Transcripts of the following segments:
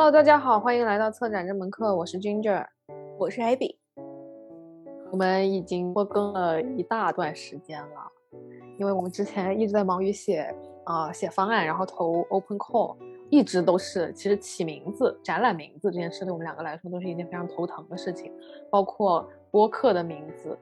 Hello，大家好，欢迎来到策展这门课，我是 Ginger，我是 Abby。我们已经播更了一大段时间了，因为我们之前一直在忙于写啊写方案，然后投 Open Call，一直都是其实起名字、展览名字这件事对我们两个来说都是一件非常头疼的事情，包括播客的名字，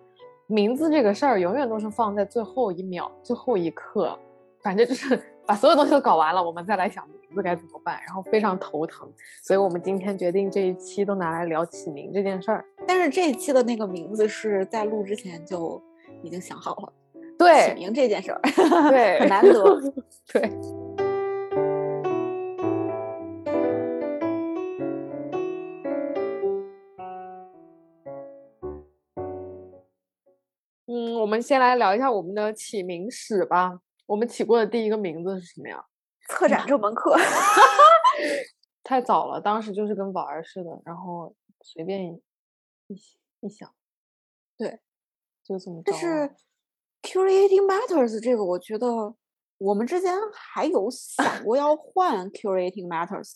名字这个事儿永远都是放在最后一秒、最后一刻，反正就是把所有东西都搞完了，我们再来想。名字该怎么办？然后非常头疼，所以我们今天决定这一期都拿来聊起名这件事儿。但是这一期的那个名字是在录之前就已经想好了。对，起名这件事儿，对，很难得。对。嗯，我们先来聊一下我们的起名史吧。我们起过的第一个名字是什么呀？策展这门课 太早了，当时就是跟玩儿似的，然后随便一一想，对，就这么着。但是 curating matters 这个，我觉得我们之间还有想过要换 curating matters，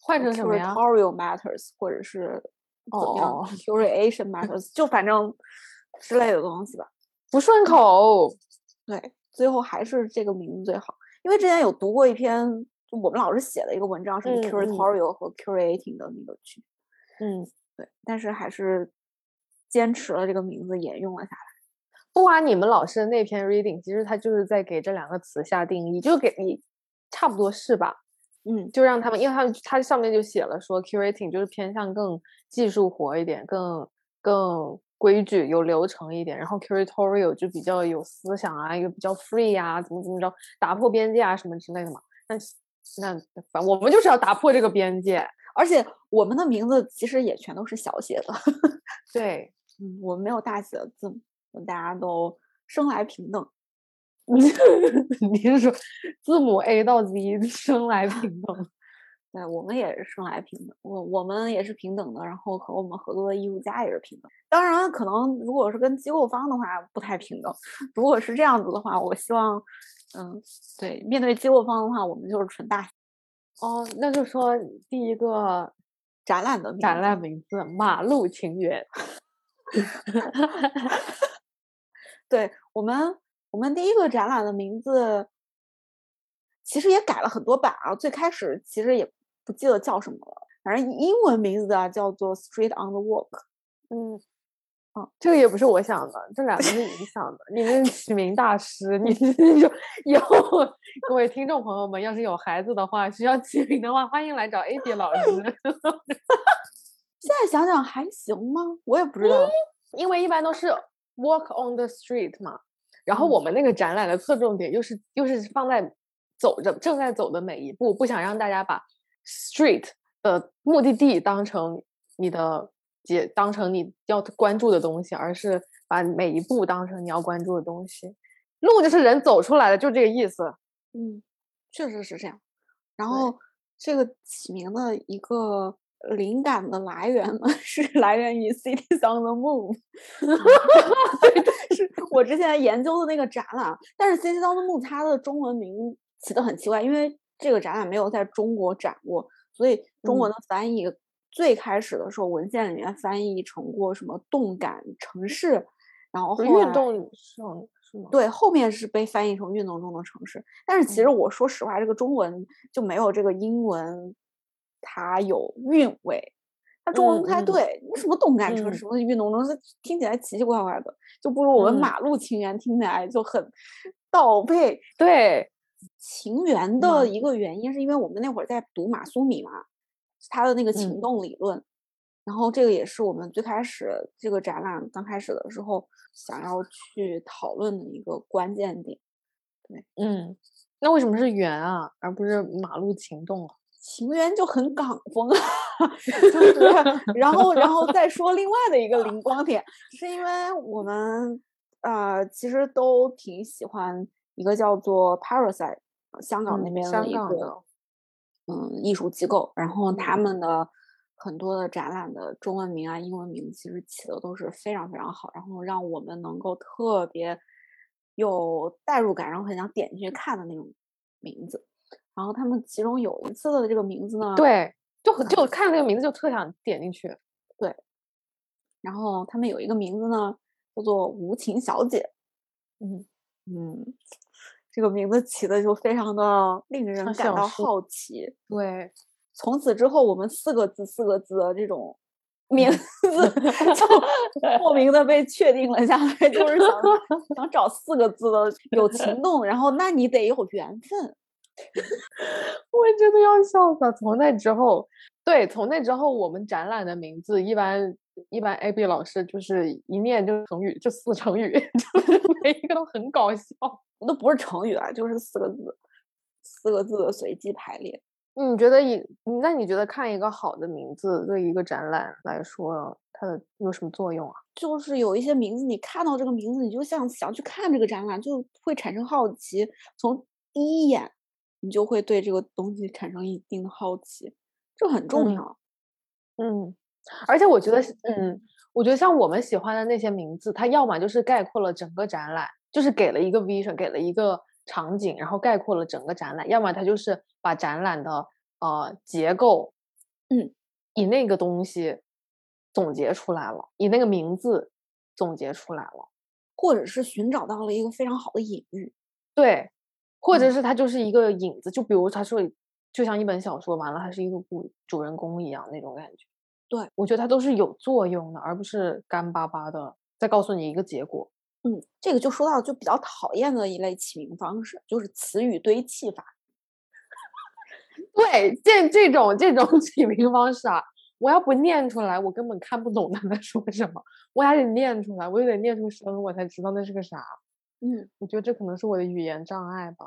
换成什么呀？curatorial matters，或者是怎么样？curation matters，就反正之类的东西吧。不顺口，对，最后还是这个名字最好。因为之前有读过一篇，就我们老师写的一个文章，是 curatorial 和 curating 的那个区别。嗯，对，但是还是坚持了这个名字沿用了下来。不管你们老师的那篇 reading，其实他就是在给这两个词下定义，就给你差不多是吧？嗯，就让他们，因为他们他上面就写了说 curating 就是偏向更技术活一点，更更。规矩有流程一点，然后 curatorial 就比较有思想啊，又比较 free 啊，怎么怎么着，打破边界啊什么之类的嘛。那那反我们就是要打破这个边界，而且我们的名字其实也全都是小写的。对，嗯，我们没有大写的字母，大家都生来平等。你是说字母 A 到 Z 生来平等？对，我们也是生来平等，我我们也是平等的，然后和我们合作的艺术家也是平等。当然，可能如果是跟机构方的话不太平等。如果是这样子的话，我希望，嗯，对，面对机构方的话，我们就是纯大。哦，那就说第一个展览的展览名字“马路情缘”。对我们，我们第一个展览的名字其实也改了很多版啊。最开始其实也。不记得叫什么了，反正英文名字啊叫做 Street on the Walk。嗯，哦，这个也不是我想的，这两个是你想的。你是起名大师，你就以后各位听众朋友们，要是有孩子的话，需要起名的话，欢迎来找 AB 老师。现在想想还行吗？我也不知道，因为一般都是 Walk on the Street 嘛。然后我们那个展览的侧重点又是又是放在走着正在走的每一步，不想让大家把。Street 的目的地当成你的解，当成你要关注的东西，而是把每一步当成你要关注的东西。路就是人走出来的，就这个意思。嗯，确实是这样。然后这个起名的一个灵感的来源呢，是来源于 Cities on the Move，是我之前研究的那个展览。但是 Cities on the Moon 它的中文名起的很奇怪，因为。这个展览没有在中国展过，所以中文的翻译最开始的时候文献里面翻译成过什么“动感城市”，然后运动上是吗？对，后面是被翻译成“运动中的城市”。但是其实我说实话，这个中文就没有这个英文它有韵味，它中文不太对。什么动感城市，什么运动中心，听起来奇奇怪怪的，就不如我们“马路情缘”听起来就很到位。对。情缘的一个原因，是因为我们那会儿在读马苏米嘛，他的那个情动理论，然后这个也是我们最开始这个展览刚开始的时候想要去讨论的一个关键点。对，嗯，那为什么是缘啊，而不是马路情动啊？情缘就很港风啊，就是。然后，然后再说另外的一个灵光点，是因为我们呃其实都挺喜欢。一个叫做 Parasite，香港那边的一个嗯艺术机构，然后他们的很多的展览的中文名啊、英文名其实起的都是非常非常好，然后让我们能够特别有代入感，然后很想点进去看的那种名字。然后他们其中有一次的这个名字呢，对，就很就看那个名字就特想点进去。对。然后他们有一个名字呢，叫做无情小姐。嗯。嗯，这个名字起的就非常的令人感到好奇。对，从此之后，我们四个字四个字的这种名字就莫名的被确定了下来，就是想想找四个字的有情 动，然后那你得有缘分。我真的要笑死了。从那之后，对，从那之后，我们展览的名字一般一般 AB 老师就是一念就是成语，就四成语，就是每一个都很搞笑。那不是成语啊，就是四个字，四个字的随机排列。你觉得一那你觉得看一个好的名字对一个展览来说，它的有什么作用啊？就是有一些名字，你看到这个名字，你就像想去看这个展览，就会产生好奇。从第一眼，你就会对这个东西产生一定的好奇，这很重嗯要。嗯，而且我觉得，嗯，我觉得像我们喜欢的那些名字，它要么就是概括了整个展览，就是给了一个 vision，给了一个场景，然后概括了整个展览；要么它就是把展览的呃结构，嗯，以那个东西总结出来了，以那个名字总结出来了。或者是寻找到了一个非常好的隐喻。对，或者嗯是它就是一个影子，就比如他说，就像一本小说，完了它是一个故主人公一样那种感觉。对，我觉得它都是有作用的，而不是干巴巴的再告诉你一个结果。嗯，这个就说到就比较讨厌的一类起名方式，就是词语堆砌法。对，这这种这种 起名方式啊，我要不念出来，我根本看不懂他在说什么，我还得念出来，我又得念出声，我才知道那是个啥。嗯，我觉得这可能是我的语言障碍吧。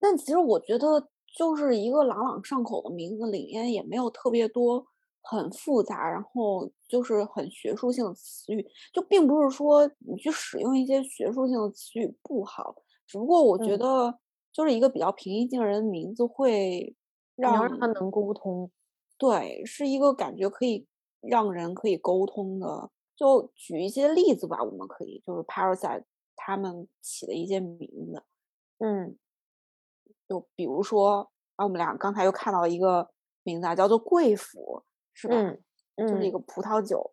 但其实我觉得，就是一个朗朗上口的名字里面也没有特别多很复杂，然后就是很学术性的词语，就并不是说你去使用一些学术性的词语不好，只不过我觉嗯得就是一个比较平易近人的名字会让让他能沟通。对，是一个感觉可以让人可以沟通的。就举一些例子吧，我们可以就是 Parasite 他们起的一些名字，嗯就比如说，啊，我们俩刚才又看到一个名字啊，叫做贵腐，是吧？嗯就是一嗯，个葡萄酒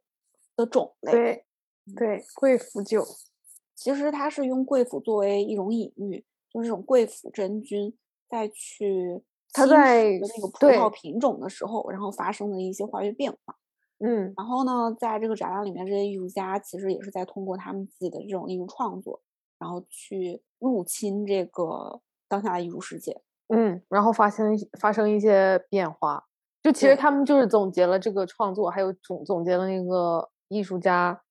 的种类。对对，贵腐酒。其实它是用贵腐作为一种隐喻，就是这种贵腐真菌再去它在那个葡萄品种的时候，然后发生的一些化学变化。嗯然后呢，在这个展览里面，这些艺术家其实也是在通过他们自己的这种艺术创作，然后去入侵这个当下的艺术世界。嗯，然后发生一发生一些变化。就其实他们就是总结了这个创作，还有总总结了那个艺术家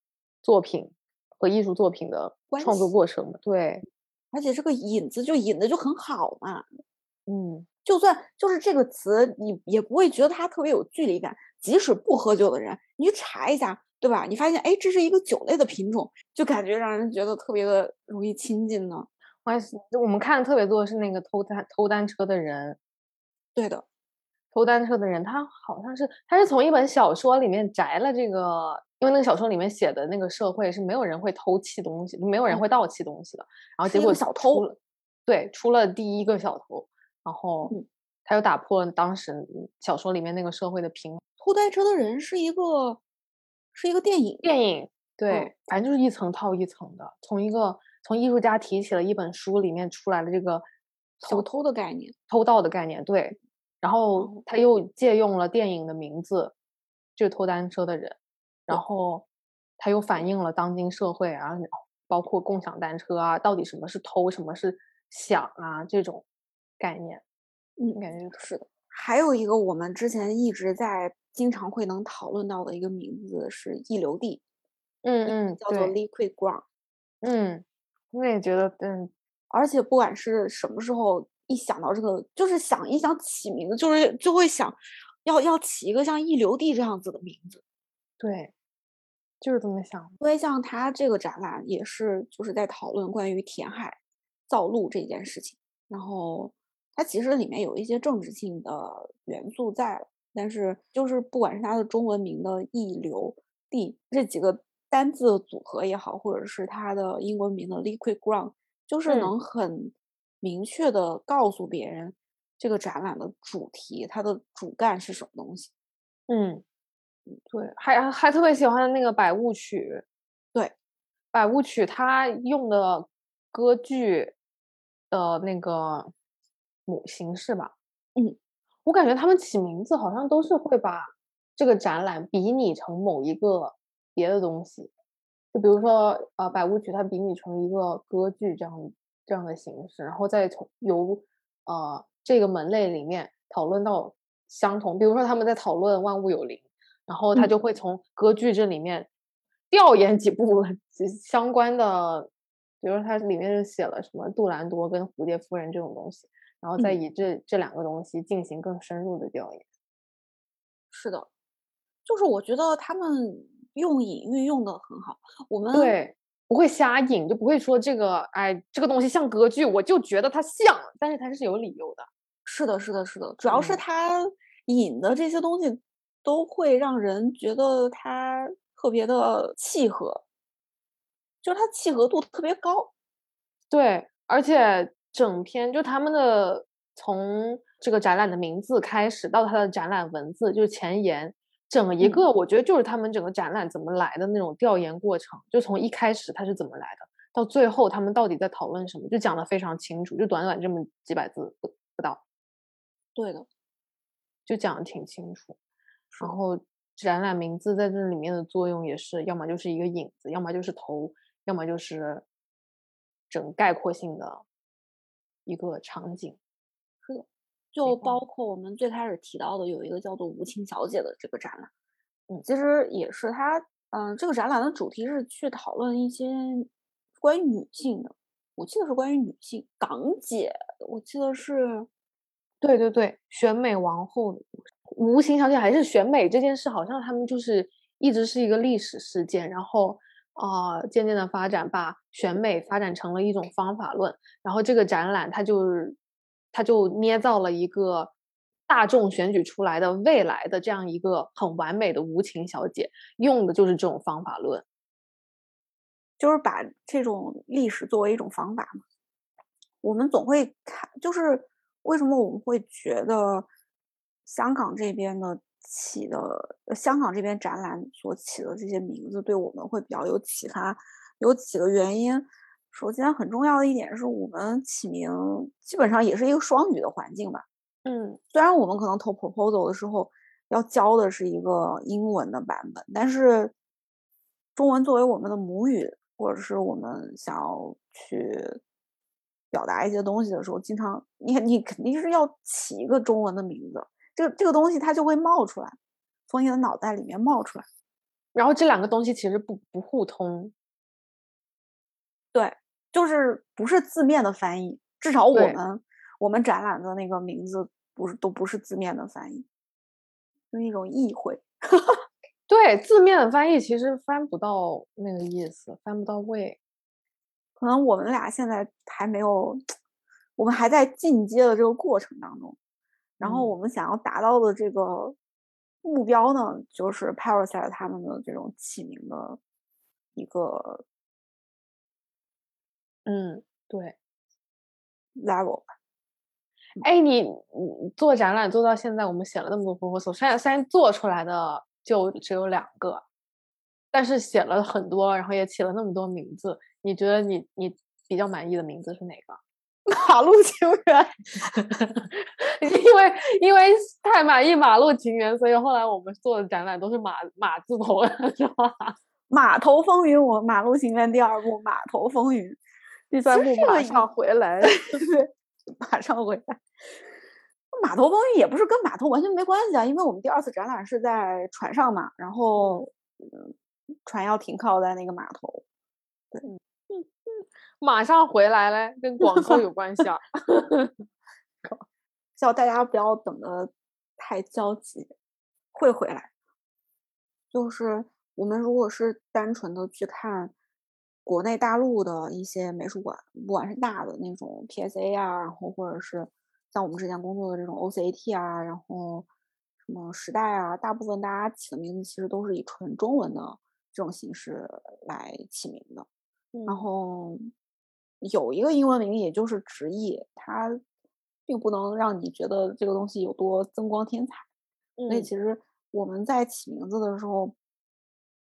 作品和艺术作品的创作过程嘛。对，而且这个引子就引的就很好嘛，嗯就算就是这个词，你也不会觉得它特别有距离感。即使不喝酒的人，你去查一下，对吧？你发现，哎，这是一个酒类的品种，就感觉让人觉得特别的容易亲近呢。我还是我们看的特别多的是那个偷单偷单车的人，对的，偷单车的人，他好像是他是从一本小说里面摘了这个，因为那个小说里面写的那个社会是没有人会偷窃东西，没有人嗯会盗窃东西的。然后结果小偷出了，对，出了第一个小偷，然后嗯他又打破了当时小说里面那个社会的平衡。偷单车的人是一个是一个电影，电影对，嗯反正就是一层套一层的，从一个从艺术家提起了一本书里面出来的这个小偷的概念。偷盗的概念，对，然后哦他又借用了电影的名字，就是偷单车的人，然后他又反映了当今社会啊，包括共享单车啊，到底什么是偷，什么是享啊这种概念，嗯，感觉是的。还有一个我们之前一直在经常会能讨论到的一个名字是一流地，嗯嗯叫做 liquid ground。嗯，我也觉得嗯而且不管是什么时候，一想到这个，就是想一想起名字，就是就会想要要起一个像一流地这样子的名字。对，就是这么想的，因为像他这个展览也是就是在讨论关于填海造陆这件事情，然后它其实里面有一些政治性的元素在了，但是就是不管是它的中文名的溢流地这几个单字组合也好，或者是它的英文名的 liquid ground，就是嗯能很明确的告诉别人这个展览的主题，它的主干是什么东西。嗯，对，还还特别喜欢那个百物曲。对，百物曲它用的歌剧的那个母形式吧。嗯，我感觉他们起名字好像都是会把这个展览比拟成某一个别的东西。就比如说，呃，百物曲它比拟成一个歌剧这样这样的形式，然后再从由呃这个门类里面讨论到相同。比如说他们在讨论万物有灵，然后他就会从歌剧这里面调研几部相关的，比如说它里面就写了什么杜兰多跟蝴蝶夫人这种东西，然后再以这这两个东西进行更深入的调研。是的，就是我觉得他们。用隐喻用的很好，我们对不会瞎引，就不会说这个哎，这个东西像歌剧，我就觉得它像，但是它是有理由的。是的，是的，是的，主要是它引的这些东西都会让人觉得它特别的契合，就是它契合度特别高。对，而且整篇就他们的从这个展览的名字开始到它的展览文字，就是前言。整一个，我觉得就是他们整个展览怎么来的那种调研过程，就从一开始它是怎么来的，到最后他们到底在讨论什么，就讲的非常清楚，就短短这么几百字不不到。对的，就讲的挺清楚。然后展览名字在这里面的作用也是，要么就是一个影子，要么就是头，要么就是整概括性的一个场景。就包。括我们最开始提到的有一个叫做《无情小姐》的这个展览，嗯，其实也是它，嗯，这个展览的主题是去讨论一些关于女性的，我记得是关于女性港姐，我记得是，对对对，选美王后的故事，无情小姐还是选美这件事，好像他们就是一直是一个历史事件，然后啊，渐渐的发展，把选美发展成了一种方法论，然后这个展览它就是。他就捏造了一个大众选举出来的未来的这样一个很完美的无情小姐，用的就是这种方法论，就是把这种历史作为一种方法嘛。我们总会看，就是为什么我们会觉得香港这边的起的香港这边展览所起的这些名字对我们会比较有启发，有几个原因。首先，很重要的一点是我们起名基本上也是一个双语的环境吧。嗯，虽然我们可能投 proposal 的时候要教的是一个英文的版本，但是中文作为我们的母语，或者是我们想要去表达一些东西的时候，经常你你肯定是要起一个中文的名字，这个这个东西它就会冒出来，从你的脑袋里面冒出来。然后这两个东西其实不不互通。对。就是不是字面的翻译，至少我们我们展览的那个名字不是都不是字面的翻译，是一种意会。对，字面的翻译其实翻不到那个意思，翻不到位。可能我们俩现在还没有，我们还在进阶的这个过程当中。然后我们想要达到的这个目标呢，就是 Parasite 他们的这种起名的一个。嗯，对，level。哎，你你做展览做到现在，我们写了那么多 proposal，虽然虽然做出来的就只有两个，但是写了很多，然后也起了那么多名字。你觉得你你比较满意的名字是哪个？马路情缘。因为因为太满意马路情缘，所以后来我们做的展览都是马马字头的，是吧？码头风云，我马路情缘第二部码头风云。第三部马上回来，对，马上回来。码头风云也不是跟码头完全没关系啊，因为我们第二次展览是在船上嘛，然后船要停靠在那个码头。对，嗯嗯，马上回来嘞，跟广州有关系啊。叫大家不要等的太焦急，会回来。就是我们如果是单纯的去看。国内大陆的一些美术馆，不管是大的那种 PSA 啊，然后或者是像我们之前工作的这种 OCAT 啊，然后什么时代啊，大部分大家起的名字其实都是以纯中文的这种形式来起名的。然后有一个英文名，也就是直译，它并不能让你觉得这个东西有多增光添彩。所以嗯其实我们在起名字的时候，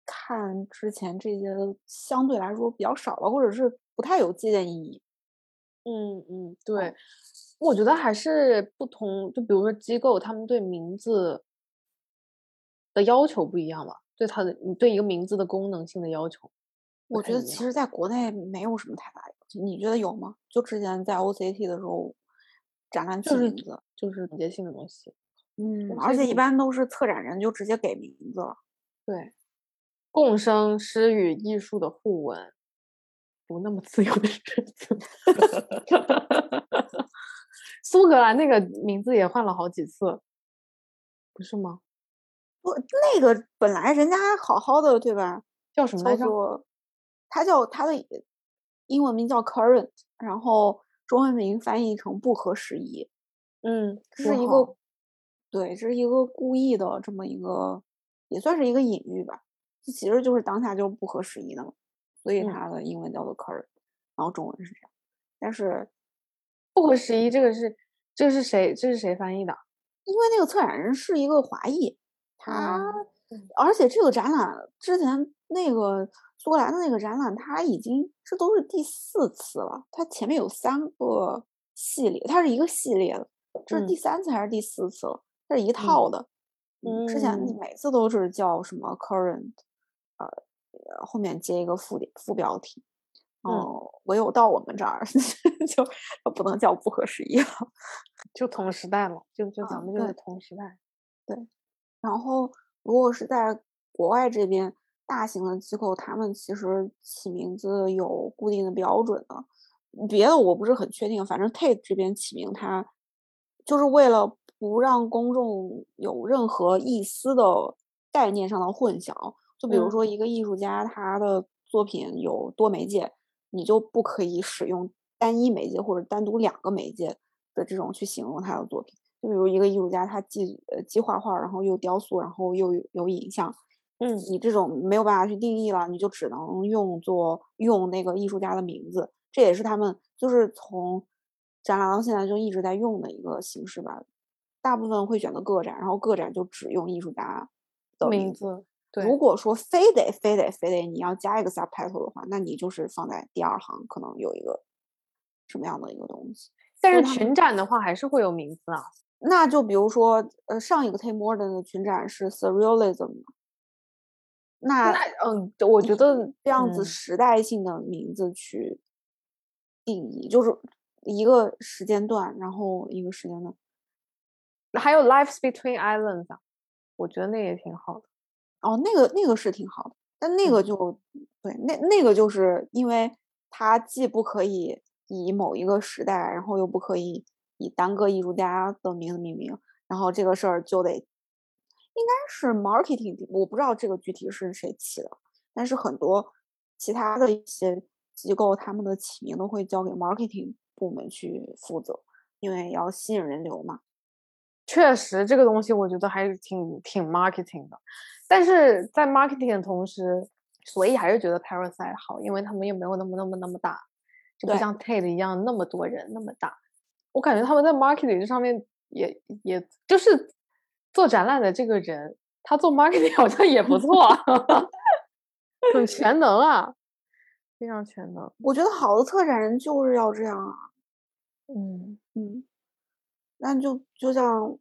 看之前这些相对来说比较少了，或者是不太有借鉴意义。嗯嗯，对，我觉得还是不同，就比如说机构，他们对名字的要求不一样吧，对它的，你对一个名字的功能性的要求我觉得。其实在国内没有什么太大要求，你觉得有吗？就之前在 OCT 的时候，展览就是起名字，就是节性的东西。嗯，而且一般都是策展人就直接给名字了。对，共生诗与艺术的互文，不那么自由的日子。苏格兰那个名字也换了好几次，不是吗？不，那个本来人家还好好的，对吧？叫叫什么来着？他，叫他的英文名叫 Current，然后中文名翻译成不合时宜。嗯，这是一个，对，这是一个故意的这么一个，也算是一个隐喻吧。这其实就是当下就是不合时宜的嘛，所以嗯它的英文叫做 current，然后中文是这样。但是不合时宜，这个是这是谁？这是谁翻译的？因为那个策展人是一个华裔，他、嗯而且这个展览之前那个苏格兰的那个展览，他已经这都是第四次了，他前面有三个系列，它是一个系列的，这是第嗯三次还是第四次了？这是一套的。嗯，之前嗯每次都是叫什么 current，呃，呃后面接一个副点副标题，嗯哦，唯有到我们这儿 就不能叫不合时宜了。就同时代了，就就咱嗯们就是同时代。对然后，如果是在国外这边，大型的机构，他们其实起名字有固定的标准的。别的我不是很确定，反正 Tate 这边起名，它就是为了不让公众有任何一丝的概念上的混淆。就比如嗯说，一个艺术家他的作品有多媒介，你就不可以使用单一媒介或者单独两个媒介的这种去形容他的作品。就比如一个艺术家，他既呃既画画，然后又雕塑，然后又有有影像，嗯你这种没有办法去定义了，你就只能用作用那个艺术家的名字，这也是他们就是从展览到现在就一直在用的一个形式吧。大部分会选择个展，然后个展就只用艺术家的字。名字，对，如果说非得非得非得你要加一个 subtitle 的话，那你就是放在第二行，可能有一个什么样的一个东西。但是群展的话还是会有名字啊。那就比如说，呃，上一个 Tate Modern 的群展是 Surrealism，那那嗯，我觉得这样子嗯时代性的名字去定义，就是一个时间段，然后一个时间段。还有 Lives Between Islands 啊，我觉得那也挺好的。哦，那个那个是挺好的，但那个嗯就对，那那个就是因为它既不可以以某一个时代，然后又不可以以单个艺术家的名字命名，然后这个事儿就得应该是 marketing，我不知道这个具体是谁起的，但是很多其他的一些机构，他们的起名都会交给 marketing 部门去负责，因为要吸引人流嘛。确实，这个东西我觉得还是挺挺 marketing 的，但是在 marketing 的同时，所以还是觉得 Parasite 好，因为他们又没有那么那么那么大，就不像 Tate 一样那么多人那么大。我感觉他们在 marketing 这上面也也就是做展览的这个人，他做 marketing 好像也不错，很全能啊，非常全能。我觉得好的策展人就是要这样啊。嗯嗯，那就就像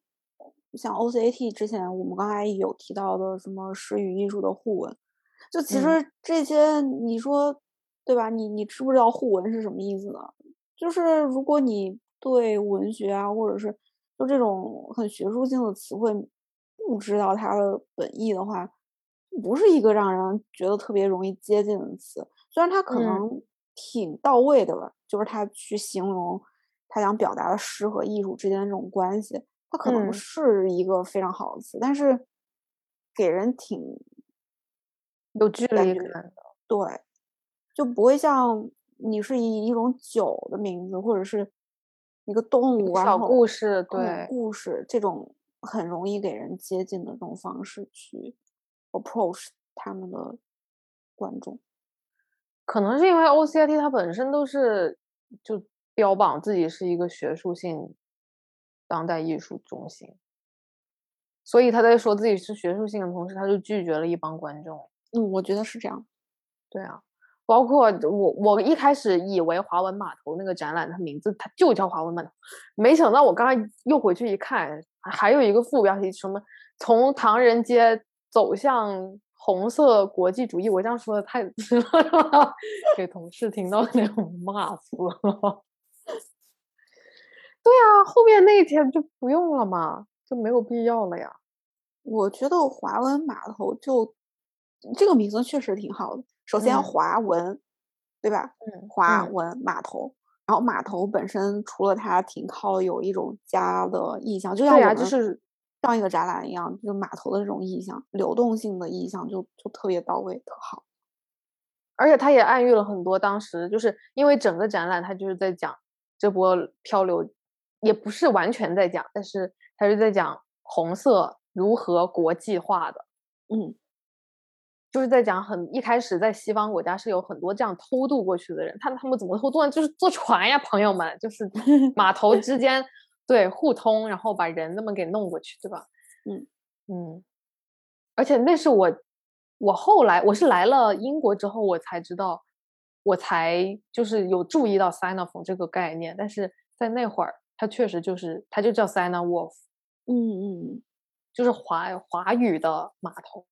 像 OCAT 之前我们刚才有提到的什么诗与艺术的互文，就其嗯实这些你说对吧？你你知不知道互文是什么意思呢？就是如果你对文学啊，或者是就这种很学术性的词汇不知道它的本意的话，不是一个让人觉得特别容易接近的词。虽然它可嗯能挺到位的吧，就是它去形容他想表达的诗和艺术之间的这种关系，它可能嗯是一个非常好的词，但是给人挺有距离感的。对，就不会像你是以一种酒的名字，或者是一个动物，然小后故事，嗯对，故事这种很容易给人接近的这种方式去 approach 他们的观众。可能是因为 OCIT 它本身都是就标榜自己是一个学术性当代艺术中心。所以他在说自己是学术性的同时，他就拒绝了一帮观众。嗯，我觉得是这样。对啊，包括我，我一开始以为华文码头那个展览，它名字它就叫华文码头，没想到我刚刚又回去一看，还有一个副标题什么从唐人街走向红色国际主义。我这样说的太直了，给同事听到那种骂死了。对啊，后面那一天就不用了嘛。就没有必要了呀。我觉得华文码头就这个名字确实挺好的。首先，华文，对吧？嗯，华文码头。然后码头本身除了它停靠有一种家的意象，就像我们就是上一个展览一样，就码头的这种意象，流动性的意象就就特别到位，特好。而且它也暗喻了很多当时就是因为整个展览它就是在讲这波漂流，也不是完全在讲，但是。他是在讲红色如何国际化的，嗯，就是在讲很一开始在西方国家是有很多这样偷渡过去的人，他他们怎么偷渡呢？就是坐船呀，朋友们，就是 码头之间对互通，然后把人那么给弄过去，对吧？嗯嗯，而且那是我我后来我是来了英国之后我才知道，我才就是有注意到 sign of 这个概念，但是在那会儿。它确实就是，它就叫 Sina Wolf，嗯嗯，就是华华语的码头，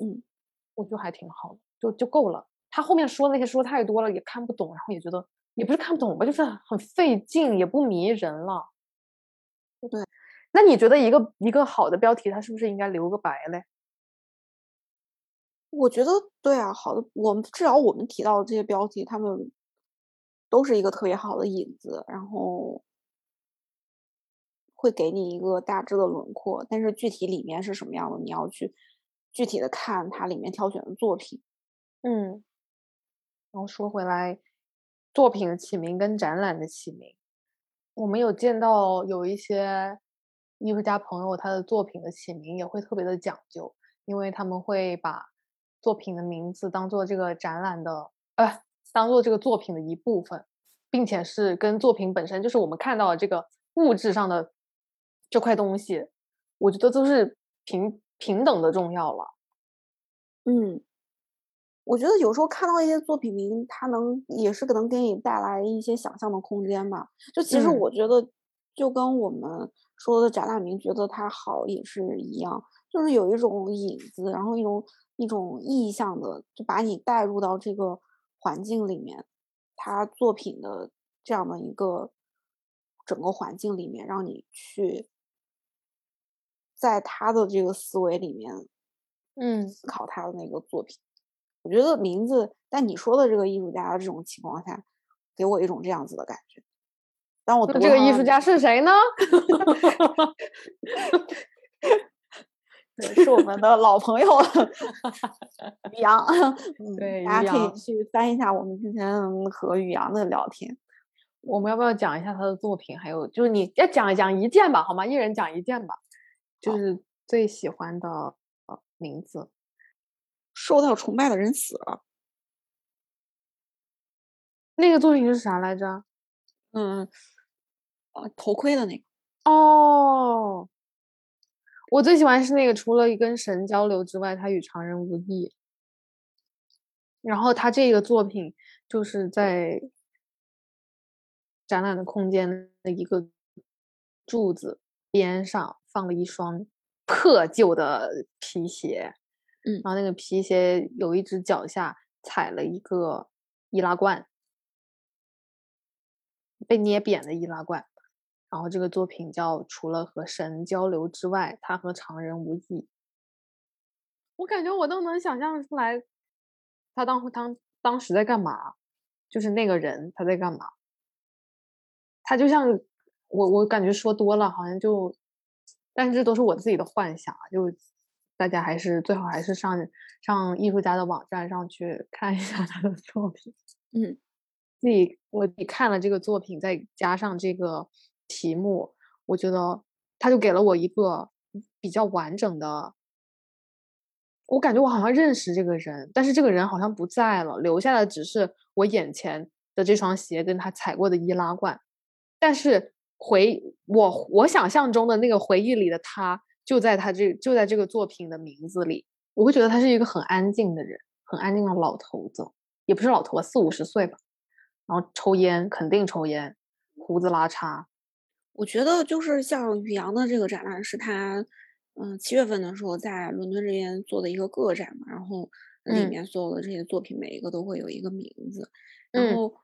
嗯，我觉得还挺好的，就就够了。他后面说那些说太多了，也看不懂，然后也觉得也不是看不懂吧，就是很费劲，也不迷人了。对，那你觉得一个一个好的标题，它是不是应该留个白嘞？我觉得对啊，好的，我们至少我们提到的这些标题，他们都是一个特别好的引子，然后。会给你一个大致的轮廓，但是具体里面是什么样的，你要去具体的看它里面挑选的作品。嗯，然后说回来，作品的起名跟展览的起名，我们有见到有一些艺术家朋友，他的作品的起名也会特别的讲究，因为他们会把作品的名字当做这个展览的，呃，当做这个作品的一部分，并且是跟作品本身，就是我们看到的这个物质上的。这块东西，我觉得都是平平等的重要了。嗯，我觉得有时候看到一些作品名，它能也是可能给你带来一些想象的空间吧。就其实我觉得，就跟我们说的展览名觉得它好也是一样，就是有一种影子，然后一种一种意象的，就把你带入到这个环境里面，他作品的这样的一个整个环境里面，让你去。在他的这个思维里面，嗯，思考他的那个作品，我觉得名字，在你说的这个艺术家的这种情况下，给我一种这样子的感觉。当我读这个艺术家是谁呢？是我们的老朋友宇 阳。对，大家可以去翻一下我们之前和宇阳的聊天。我们要不要讲一下他的作品？还有就是你要讲一讲一件吧，好吗？一人讲一件吧。就是最喜欢的呃名字，受到崇拜的人死了。那个作品是啥来着？嗯，呃，头盔的那个。哦，我最喜欢是那个，除了跟神交流之外，他与常人无异。然后他这个作品就是在展览的空间的一个柱子边上。放了一双破旧的皮鞋，嗯，然后那个皮鞋有一只脚下踩了一个易拉罐，被捏扁的易拉罐。然后这个作品叫“除了和神交流之外，他和常人无异”。我感觉我都能想象出来，他当当当时在干嘛，就是那个人他在干嘛。他就像我，我感觉说多了，好像就。但是这都是我自己的幻想，就大家还是最好还是上上艺术家的网站上去 看一下他的作品。嗯，自己我你看了这个作品，再加上这个题目，我觉得他就给了我一个比较完整的。我感觉我好像认识这个人，但是这个人好像不在了，留下的只是我眼前的这双鞋跟他踩过的易拉罐。但是回我我想象中的那个回忆里的他，就在他这就在这个作品的名字里。我会觉得他是一个很安静的人，很安静的老头子，也不是老头吧，四五十岁吧，然后抽烟，肯定抽烟，胡子拉碴。我觉得就是像宇阳的这个展览是他，嗯，七月份的时候在伦敦这边做的一个个展嘛，然后里面所有的这些作品每一个都会有一个名字，然后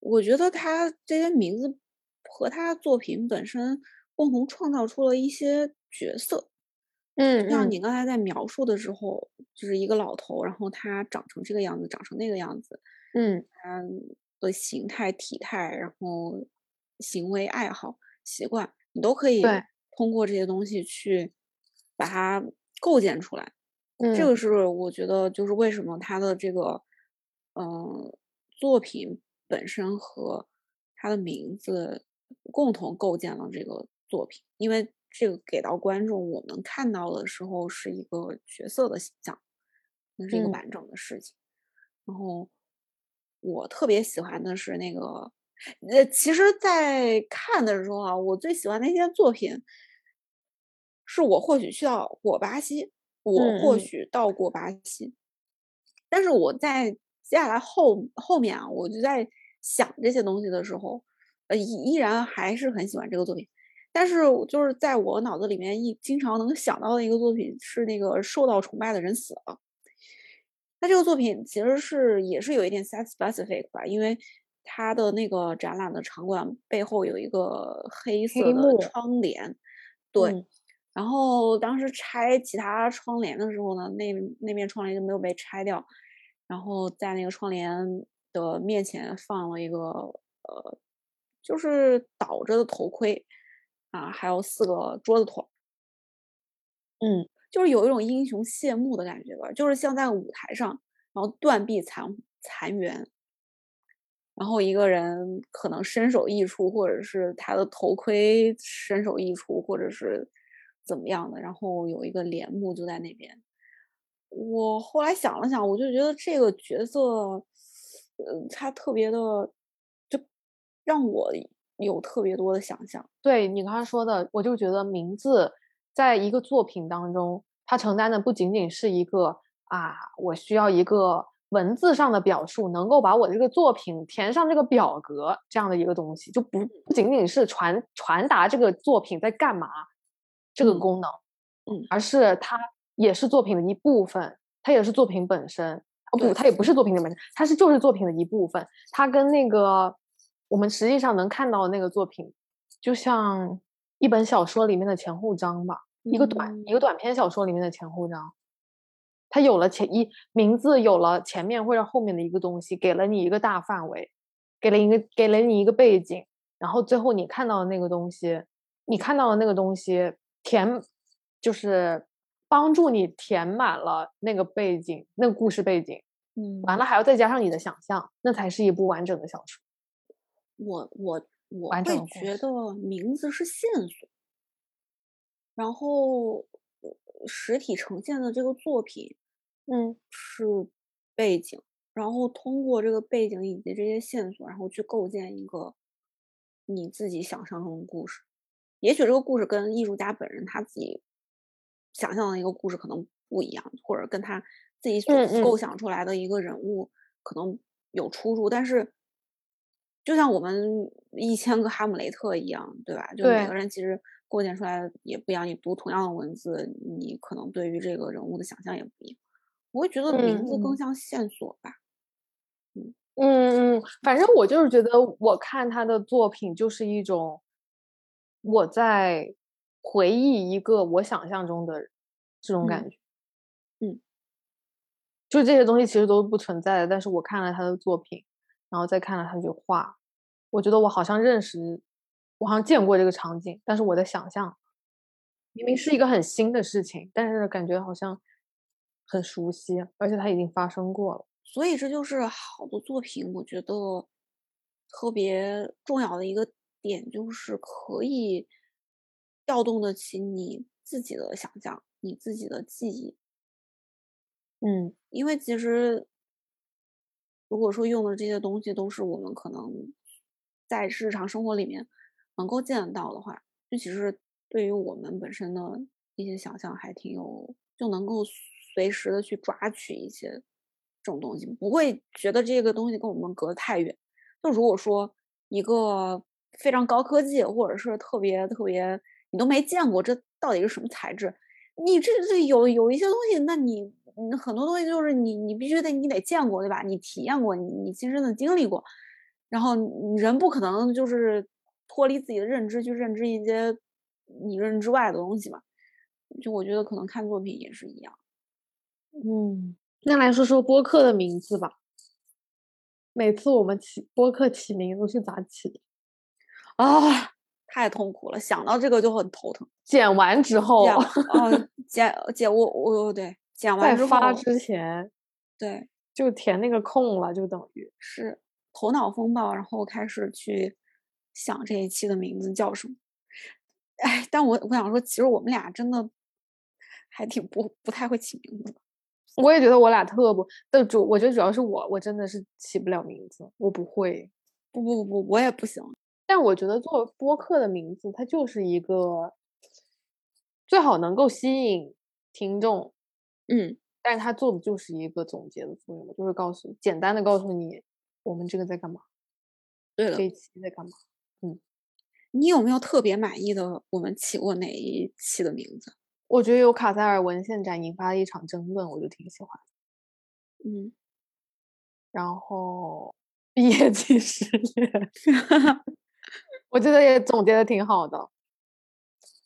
我觉得他这些名字和他作品本身共同创造出了一些角色。嗯，像你刚才在描述的时候，就是一个老头，然后他长成这个样子，长成那个样子，嗯，他的形态、体态，然后行为、爱好、习惯，你都可以通过这些东西去把它构建出来。嗯，这个是我觉得就是为什么他的这个，嗯，作品本身和他的名字共同构建了这个作品，因为。这个给到观众，我们看到的时候是一个角色的形象，那是一个完整的事情。然后我特别喜欢的是那个，呃，其实，在看的时候啊，我最喜欢的一些作品，是我或许去到过巴西，我或许到过巴西，但是我在接下来后后面啊，我就在想这些东西的时候，呃，依依然还是很喜欢这个作品。但是，就是在我脑子里面一经常能想到的一个作品是那个受到崇拜的人死了。那这个作品其实是也是有一点 set specific 吧，因为它的那个展览的场馆背后有一个黑色的窗帘，对。然后当时拆其他窗帘的时候呢，那那面窗帘就没有被拆掉，然后在那个窗帘的面前放了一个呃，就是倒着的头盔。啊，还有四个桌子腿，嗯，就是有一种英雄谢幕的感觉吧，就是像在舞台上，然后断臂残残垣，然后一个人可能身首异处，或者是他的头盔身首异处，或者是怎么样的，然后有一个帘幕就在那边。我后来想了想，我就觉得这个角色，呃，他特别的，就让我。有特别多的想象，对你刚刚说的，我就觉得名字在一个作品当中，它承担的不仅仅是一个啊，我需要一个文字上的表述，能够把我这个作品填上这个表格这样的一个东西，就不不仅仅是传传达这个作品在干嘛这个功能，嗯，而是它也是作品的一部分，它也是作品本身，哦不，它也不。是作品的本身，它是就是作品的一部分，它跟那个。我们实际上能看到的那个作品，就像一本小说里面的前后章吧，一个短一个短篇小说里面的前后章。它有了前一名字，有了前面或者后面的一个东西，给了你一个大范围，给了一个给了你一个背景，然后最后你看到的那个东西，你看到的那个东西填，就是帮助你填满了那个背景，那个故事背景。嗯，完了还要再加上你的想象，那才是一部完整的小说。我我我会觉得名字是线索，然后实体呈现的这个作品，嗯，是背景，然后通过这个背景以及这些线索，然后去构建一个你自己想象中的故事。也许这个故事跟艺术家本人他自己想象的一个故事可能不一样，或者跟他自己所构想出来的一个人物可能有出入，但是。就像我们一千个哈姆雷特一样，对吧？就每个人其实构建出来也不一样。你读同样的文字，你可能对于这个人物的想象也不一样。我会觉得名字更像线索吧。嗯嗯嗯，反正我就是觉得，我看他的作品就是一种我在回忆一个我想象中的这种感觉。嗯，就这些东西其实都不存在的，但是我看了他的作品，然后再看了他的话。我觉得我好像认识，我好像见过这个场景，但是我的想象，明明是一个很新的事情，但是感觉好像很熟悉，而且它已经发生过了。所以这就是好的作品，我觉得特别重要的一个点，就是可以调动得起你自己的想象，你自己的记忆。嗯，因为其实如果说用的这些东西都是我们可能。在日常生活里面能够见到的话，就其实对于我们本身的一些想象还挺有，就能够随时的去抓取一些这种东西，不会觉得这个东西跟我们隔得太远。就如果说一个非常高科技，或者是特别特别你都没见过，这到底是什么材质？你这这有有一些东西，那你很多东西就是你你必须得你得见过对吧？你体验过，你你亲身的经历过，然后人不可能就是脱离自己的认知去认知一些你认知之外的东西嘛。就我觉得可能看作品也是一样。嗯，那来说说播客的名字吧。每次我们起播客起名都是咋起的？啊，太痛苦了，想到这个就很头疼。剪完之后，啊，剪剪我我对剪完在发之前，对，就填那个空了，就等于是头脑风暴，然后开始去想这一期的名字叫什么。哎，但我我想说，其实我们俩真的还挺不不太会起名字。我也觉得我俩特不，但主我觉得主要是我，我真的是起不了名字，我不会。不不不不，我也不行。但我觉得做播客的名字，它就是一个最好能够吸引听众，嗯，但是他做的就是一个总结的作用，就是告诉简单的告诉你我们这个在干嘛，对了，这一期在干嘛。嗯，你有没有特别满意的我们起过哪一期的名字？我觉得有卡塞尔文献展引发了一场争论，我就挺喜欢。嗯，然后毕业纪实验，我觉得也总结的挺好的。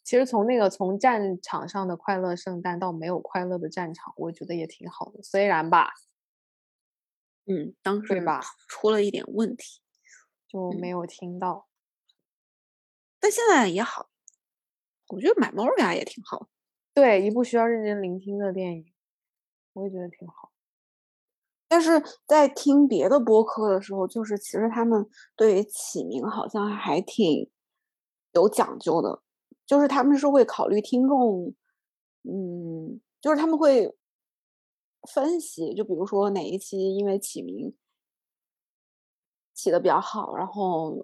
其实从那个从战场上的快乐圣诞到没有快乐的战场，我觉得也挺好的。虽然吧，嗯，当时吧出了一点问题，就没有听到。但现在也好，我觉得买猫呀也挺好。对，一部需要认真聆听的电影，我也觉得挺好。但是在听别的播客的时候，就是其实他们对于起名好像还挺有讲究的，就是他们是会考虑听众，嗯，就是他们会分析，就比如说哪一期因为起名起的比较好，然后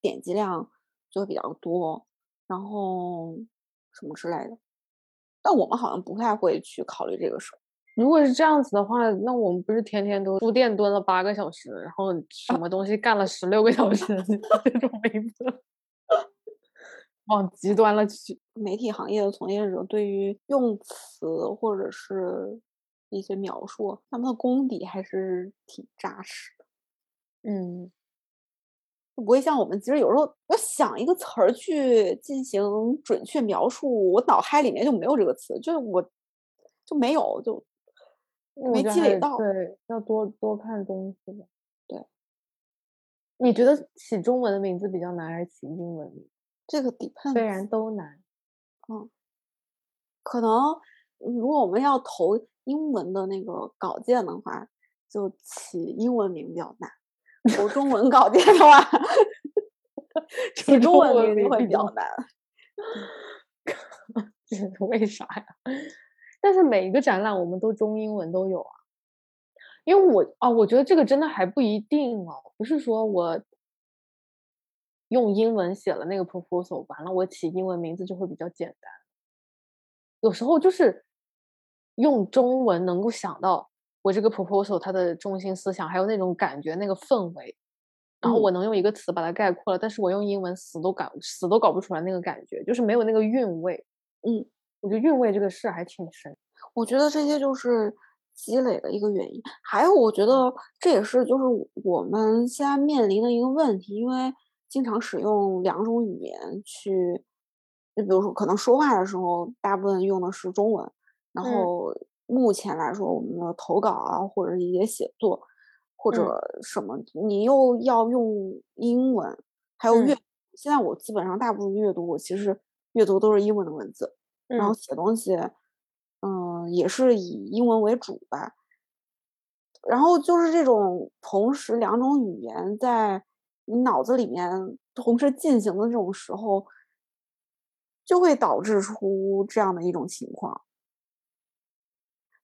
点击量就会比较多，然后什么之类的。但我们好像不太会去考虑这个事儿。如果是这样子的话，那我们不是天天都书店蹲了八个小时，然后什么东西干了十六个小时 这种名字，往极端了去。媒体行业的从业者对于用词或者是一些描述，他们的功底还是挺扎实的。嗯，不会像我们，其实有时候我想一个词儿去进行准确描述，我脑海里面就没有这个词，就是我就没有就。没积累到，对，要多多看东西的。对，你觉得起中文的名字比较难，还是起英文名？这个 depends，虽然都难。嗯，可能如果我们要投英文的那个稿件的话，就起英文名比较难；投中文稿件的话，起中文名会比较难。这是为啥呀？但是每一个展览我们都中英文都有啊，因为我啊，我觉得这个真的还不一定哦，不是说我用英文写了那个 proposal，完了我起英文名字就会比较简单。有时候就是用中文能够想到我这个 proposal 它的中心思想，还有那种感觉、那个氛围，然后我能用一个词把它概括了，但是我用英文死都搞死都搞不出来那个感觉，就是没有那个韵味。嗯。我觉得韵味这个事还挺深，我觉得这些就是积累的一个原因。还有，我觉得这也是就是我们现在面临的一个问题，因为经常使用两种语言去，就比如说可能说话的时候，大部分用的是中文，然后目前来说，我们的投稿啊，或者一些写作或者什么，你又要用英文，还有阅，现在我基本上大部分阅读，我其实阅读都是英文的文字。然后写东西，嗯，也是以英文为主吧。然后就是这种同时两种语言在你脑子里面同时进行的这种时候，就会导致出这样的一种情况。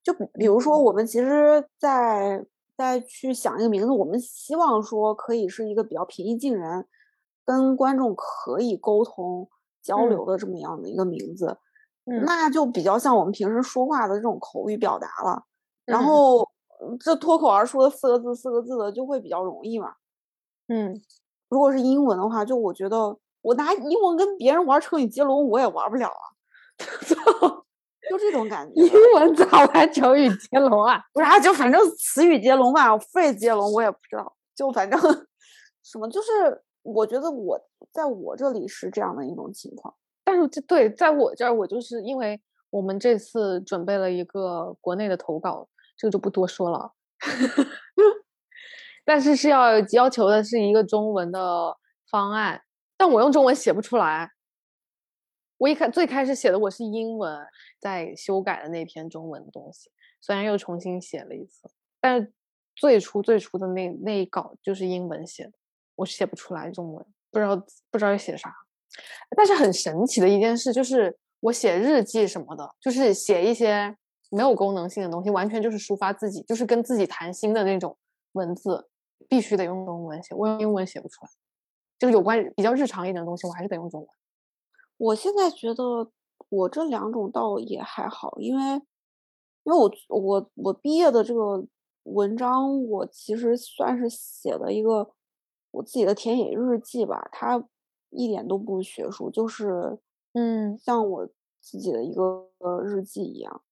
就比比如说，我们其实，在在去想一个名字，我们希望说可以是一个比较平易近人，跟观众可以沟通交流的这么样的一个名字，那就比较像我们平时说话的这种口语表达了。然后这脱口而出的四个字四个字的就会比较容易嘛。嗯，如果是英文的话，就我觉得我拿英文跟别人玩成语接龙，我也玩不了啊。就这种感觉。英文咋玩成语接龙啊？不是啊，就反正词语接龙吧，phrase 接龙我也不知道。就反正什么，就是我觉得我在我这里是这样的一种情况。但是这对在我这儿，我就是因为我们这次准备了一个国内的投稿，这个就不多说了。但是是要要求的是一个中文的方案，但我用中文写不出来。我一开最开始写的我是英文，在修改的那篇中文的东西，虽然又重新写了一次，但是最初最初的那那一稿就是英文写的，我写不出来中文，不知道不知道要写啥。但是很神奇的一件事就是，我写日记什么的，就是写一些没有功能性的东西，完全就是抒发自己，就是跟自己谈心的那种文字。必须得用中文写，我用英文写不出来。就是有关比较日常一点的东西，我还是得用中文。我现在觉得我这两种倒也还好，因为因为我我我毕业的这个文章，我其实算是写了一个我自己的田野日记吧，它一点都不学术，就是嗯，像我自己的一个日记一样。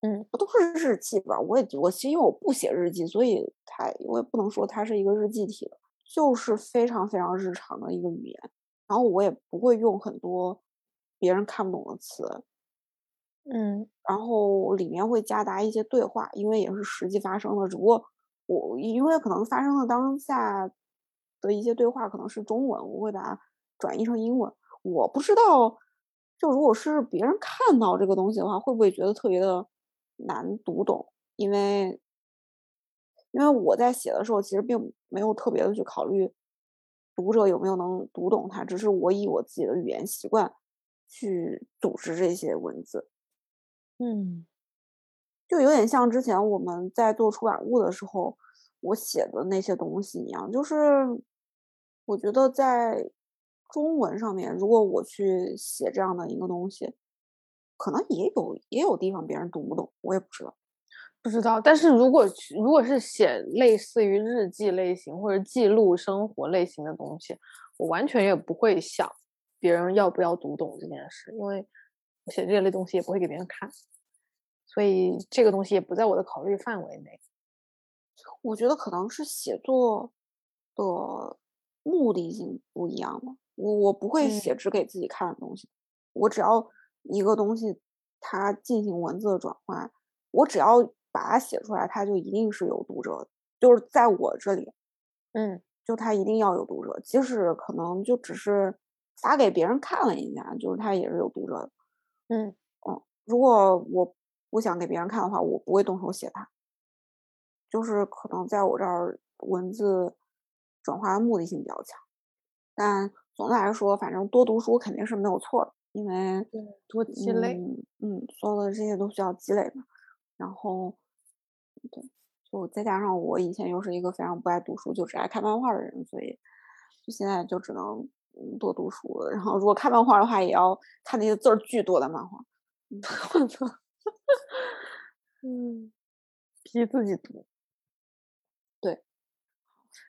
嗯，不都是日记吧？我也我其实因为我不写日记，所以它我也不能说它是一个日记体的，就是非常非常日常的一个语言。然后我也不会用很多别人看不懂的词，嗯，然后里面会夹杂一些对话，因为也是实际发生的。只不过我因为可能发生的当下的一些对话可能是中文，我会把它转译成英文。我不知道，就如果是别人看到这个东西的话，会不会觉得特别的？难读懂，因为因为我在写的时候，其实并没有特别的去考虑读者有没有能读懂它，只是我以我自己的语言习惯去组织这些文字，嗯，就有点像之前我们在做出版物的时候，我写的那些东西一样，就是我觉得在中文上面，如果我去写这样的一个东西。可能也有也有地方别人读不懂，我也不知道，不知道。但是如果如果是写类似于日记类型或者记录生活类型的东西，我完全也不会想别人要不要读懂这件事，因为我写这类东西也不会给别人看，所以这个东西也不在我的考虑范围内。我觉得可能是写作的目的性不一样吧。我我不会写只给自己看的东西，我只要。一个东西，它进行文字的转换，我只要把它写出来，它就一定是有读者的。就是在我这里，嗯，就它一定要有读者，即使可能就只是发给别人看了一下，就是它也是有读者的。嗯嗯，如果我不想给别人看的话，我不会动手写它。就是可能在我这儿，文字转化的目的性比较强，但总的来说，反正多读书肯定是没有错的。因为多积累，嗯，所有的这些都需要积累嘛。然后，对，就再加上我以前又是一个非常不爱读书，就只爱看漫画的人，所以就现在就只能多读书。然后，如果看漫画的话，也要看那些字儿巨多的漫画。我操，嗯，逼自己读。对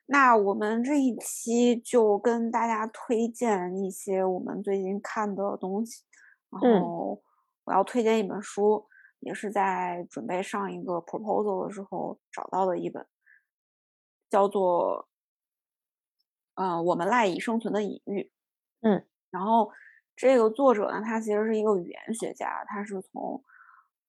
那我们这一期就跟大家推荐一些我们最近看的东西，然后我要推荐一本书，也是在准备上一个 proposal 的时候找到的一本，叫做《呃我们赖以生存的隐喻》。嗯，然后这个作者呢，他其实是一个语言学家，他是从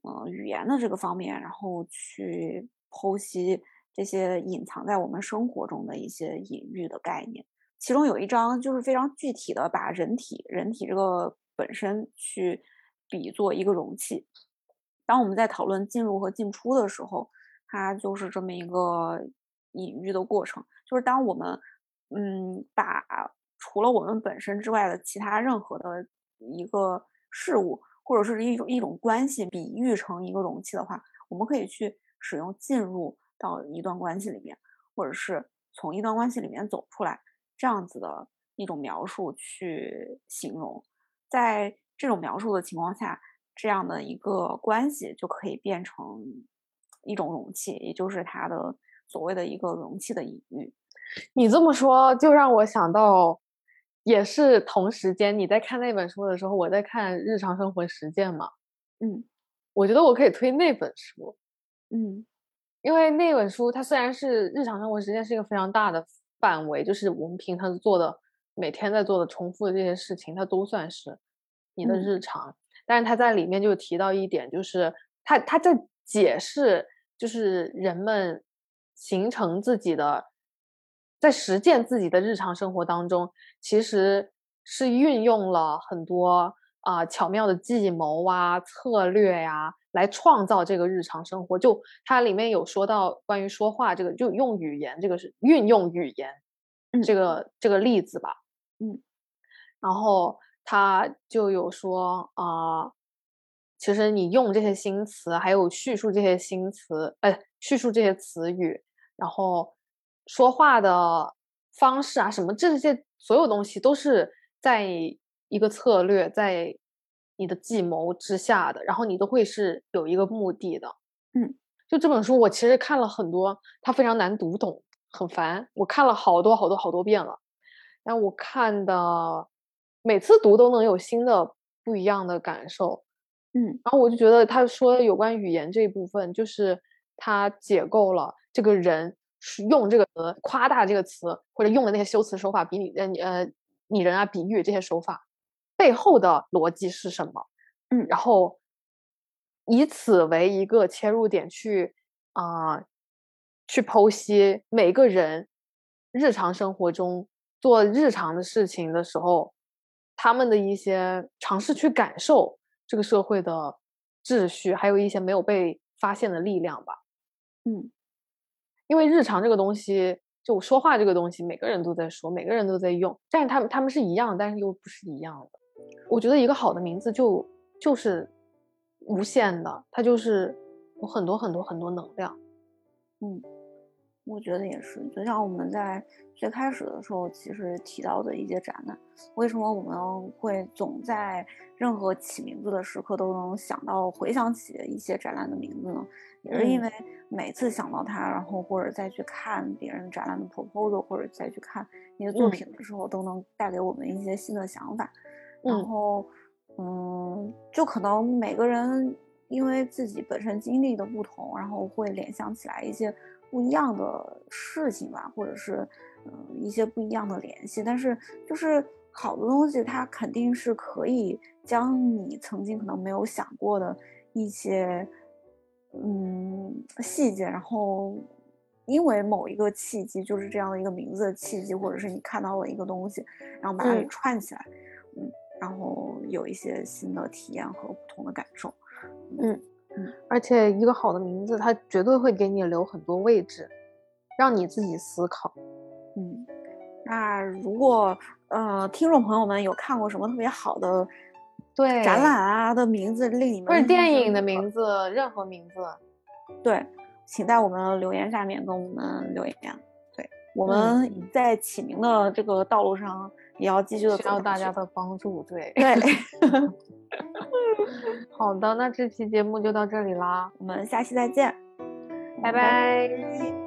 呃语言的这个方面，然后去剖析。这些隐藏在我们生活中的一些隐喻的概念，其中有一章就是非常具体的把人体、人体这个本身去比作一个容器。当我们在讨论进入和进出的时候，它就是这么一个隐喻的过程。就是当我们嗯把除了我们本身之外的其他任何的一个事物或者是一种一种关系比喻成一个容器的话，我们可以去使用进入。到一段关系里面，或者是从一段关系里面走出来，这样子的一种描述去形容，在这种描述的情况下，这样的一个关系就可以变成一种容器，也就是它的所谓的一个容器的隐喻。你这么说，就让我想到，也是同时间你在看那本书的时候，我在看日常生活实践嘛。嗯，我觉得我可以推那本书。嗯，因为那本书它虽然是日常生活实践是一个非常大的范围，就是我们平常做的。每天在做的重复的这些事情，它都算是你的日常。但是他在里面就提到一点，就是他他在解释，就是人们形成自己的，在实践自己的日常生活当中，其实是运用了很多啊巧妙的计谋啊策略呀，来创造这个日常生活。就它里面有说到关于说话这个，就用语言这个是运用语言这个这个例子吧。嗯，然后他就有说啊，其实你用这些新词，还有叙述这些新词，哎，叙述这些词语，然后说话的方式啊，什么这些所有东西都是在一个策略，在你的计谋之下的，然后你都会是有一个目的的。嗯，就这本书，我其实看了很多，它非常难读懂，很烦，我看了好多好多好多遍了。但我看的每次读都能有新的不一样的感受，嗯，然后我就觉得他说有关语言这一部分，就是他解构了这个人是是用这个词夸大这个词，或者用的那些修辞手法，比你呃呃拟人啊、比喻这些手法背后的逻辑是什么，嗯，然后以此为一个切入点去啊去剖析每个人日常生活中。做日常的事情的时候，他们的一些尝试去感受这个社会的秩序，还有一些没有被发现的力量吧。嗯，因为日常这个东西，就说话这个东西，每个人都在说，每个人都在用，但是他们他们是一样，但是又不是一样的。我觉得一个好的名字就就是无限的，它就是有很多很多很多能量。嗯。我觉得也是，就像我们在最开始的时候其实提到的一些展览，为什么我们会总在任何起名字的时刻都能想到回想起一些展览的名字呢？也是因为每次想到他，然后或者再去看别人展览的 proposal，或者再去看一些作品的时候，都能带给我们一些新的想法。然后，嗯，就可能每个人因为自己本身经历的不同，然后会联想起来一些。不一样的事情吧，或者是嗯一些不一样的联系，但是就是好的东西，它肯定是可以将你曾经可能没有想过的一些嗯细节，然后因为某一个契机，就是这样的一个名字的契机，或者是你看到了一个东西，然后把它给串起来，嗯，然后有一些新的体验和不同的感受，嗯。而且一个好的名字，它绝对会给你留很多位置，让你自己思考。嗯，那如果呃，听众朋友们有看过什么特别好的对展览啊的名字，令你们或者电影的名字，任何名字，对，请在我们的留言下面跟我们留言。对，我们在起名的这个道路上也要继续的需要大家的帮助。对对。好的，那这期节目就到这里啦，我们下期再见，拜拜。